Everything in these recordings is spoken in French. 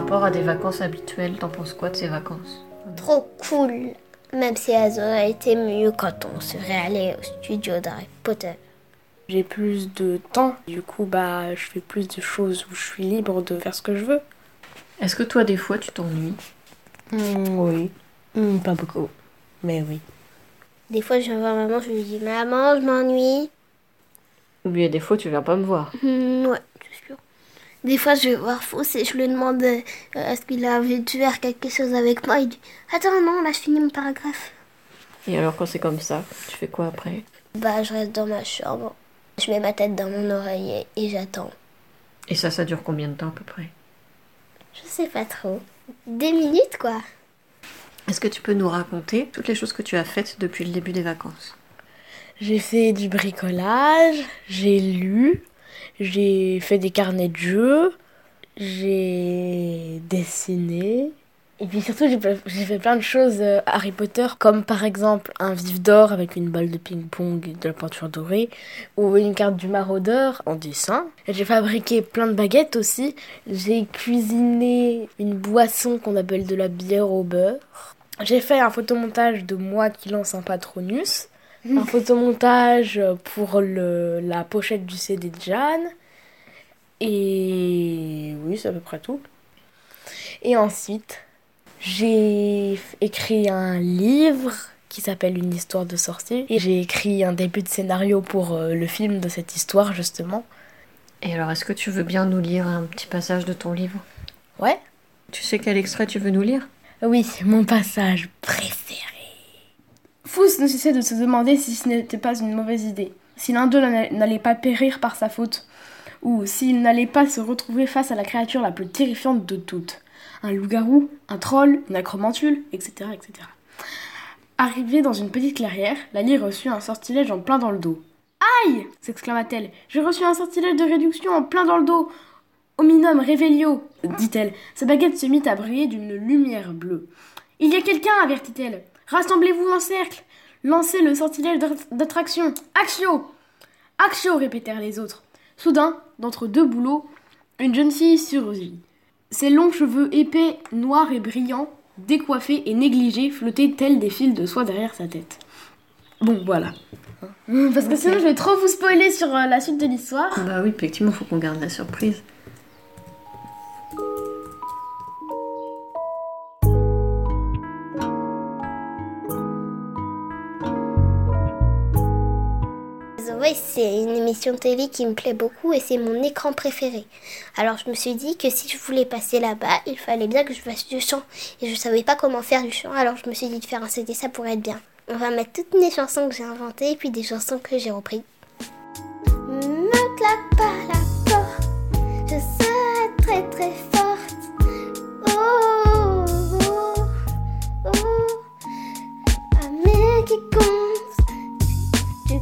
rapport à des vacances habituelles, t'en penses quoi de ces vacances? Trop cool. Même si elles auraient été mieux quand on serait allé au studio d'Harry Potter. J'ai plus de temps, du coup bah je fais plus de choses où je suis libre de faire ce que je veux. Est-ce que toi, des fois, tu t'ennuies? Hmm, oui, Hmm, pas beaucoup, mais oui. Des fois, je viens voir maman, je lui dis Maman, je m'ennuie. Ou bien des fois, tu viens pas me voir. Hmm, ouais. Des fois, je vais voir Fausse et je lui demande euh, est-ce qu'il a envie de faire quelque chose avec moi? Il dit Attends, non, là, je finis mon paragraphe. Et alors, quand c'est comme ça, tu fais quoi après? Bah, je reste dans ma chambre. Je mets ma tête dans mon oreiller et j'attends. Et ça, ça dure combien de temps à peu près? Je sais pas trop. Des minutes, quoi. Est-ce que tu peux nous raconter toutes les choses que tu as faites depuis le début des vacances? J'ai fait du bricolage, j'ai lu, j'ai fait des carnets de jeux, j'ai dessiné. Et puis surtout, j'ai fait plein de choses euh, Harry Potter, comme par exemple un vif d'or avec une balle de ping-pong et de la peinture dorée, ou une carte du maraudeur en dessin. J'ai fabriqué plein de baguettes aussi. J'ai cuisiné une boisson qu'on appelle de la bière au beurre. J'ai fait un photomontage de moi qui lance un patronus un photomontage pour le, la pochette du CD de Jeanne. Et oui, c'est à peu près tout. Et ensuite, j'ai écrit un livre qui s'appelle Une histoire de sorcier. Et j'ai écrit un début de scénario pour euh, le film de cette histoire, justement. Et alors, est-ce que tu veux bien nous lire un petit passage de ton livre? Ouais Tu sais quel extrait tu veux nous lire? Oui, mon passage préféré. Fous ne cessait de se demander si ce n'était pas une mauvaise idée, si l'un d'eux n'a- n'allait pas périr par sa faute, ou s'il n'allait pas se retrouver face à la créature la plus terrifiante de toutes. Un loup-garou, un troll, une acromantule, etc. etc. Arrivée dans une petite clairière, Lali reçut un sortilège en plein dans le dos. Aïe s'exclama-t-elle. J'ai reçu un sortilège de réduction en plein dans le dos. Hominum Revelio, dit-elle. Sa baguette se mit à briller d'une lumière bleue. Il y a quelqu'un, avertit-elle. Rassemblez-vous en cercle. Lancez le sortilège d'at- d'attraction. Axio Axio répétèrent les autres. Soudain, d'entre deux bouleaux, une jeune fille surgit. Ses longs cheveux épais, noirs et brillants, décoiffés et négligés, flottaient tels des fils de soie derrière sa tête. Bon, voilà. Parce que sinon, je vais trop vous spoiler sur euh, la suite de l'histoire. Bah oui, effectivement, faut qu'on garde la surprise. Voice, c'est une émission de télé qui me plaît beaucoup et c'est mon écran préféré. Alors je me suis dit que si je voulais passer là-bas, il fallait bien que je fasse du chant. Et je savais pas comment faire du chant, alors je me suis dit de faire un CD, ça pourrait être bien. On va mettre toutes les chansons que j'ai inventées et puis des chansons que j'ai reprises. La porte, je serai très très forte. Oh, oh, oh, oh. Qui compte, tu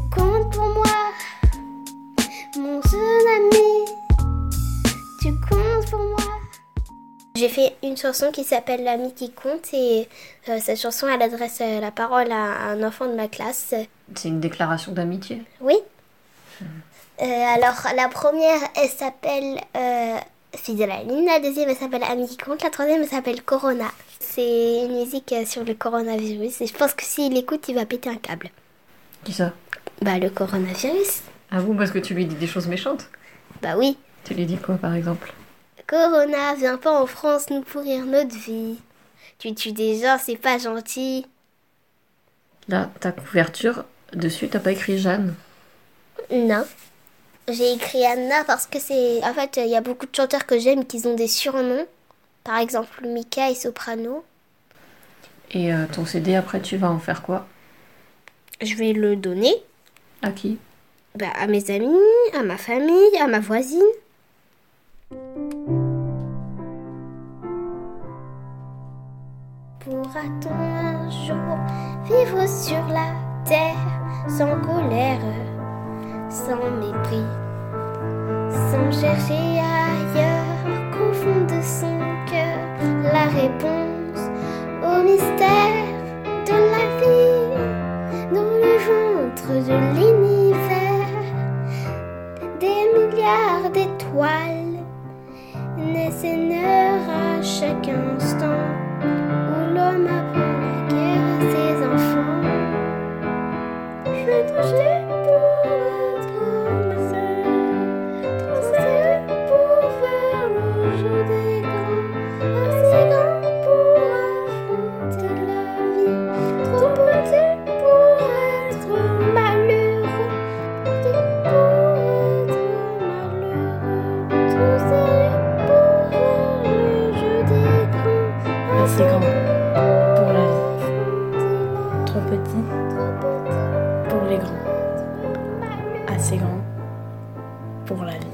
J'ai fait une chanson qui s'appelle L'ami qui compte et euh, cette chanson elle adresse euh, la parole à un enfant de ma classe. C'est une déclaration d'amitié. Oui. Euh, alors la première elle s'appelle Fidèle à la deuxième elle s'appelle Ami qui compte, la troisième elle s'appelle Corona. C'est une musique sur le coronavirus et je pense que s'il écoute il va péter un câble. Qui ça? Bah le coronavirus. Ah bon, parce que tu lui dis des choses méchantes? Bah oui. Tu lui dis quoi, par exemple? Corona, viens pas en France nous pourrir notre vie. Tu tues des gens, c'est pas gentil. Là, ta couverture, dessus, t'as pas écrit Jeanne. Non. J'ai écrit Anna parce que c'est. En fait, il y a beaucoup de chanteurs que j'aime qui ont des surnoms. Par exemple, Mika et Soprano. Et euh, ton CD, après, tu vas en faire quoi? Je vais le donner À qui? Bah, à mes amis, à ma famille, à ma voisine. Pourra-t-on un jour vivre sur la terre sans colère, sans mépris, sans chercher ailleurs qu'au fond de son cœur la réponse au mystère de la vie dans le ventre de l'univers? Des milliards d'étoiles naissent et for my Assez grands pour la vie.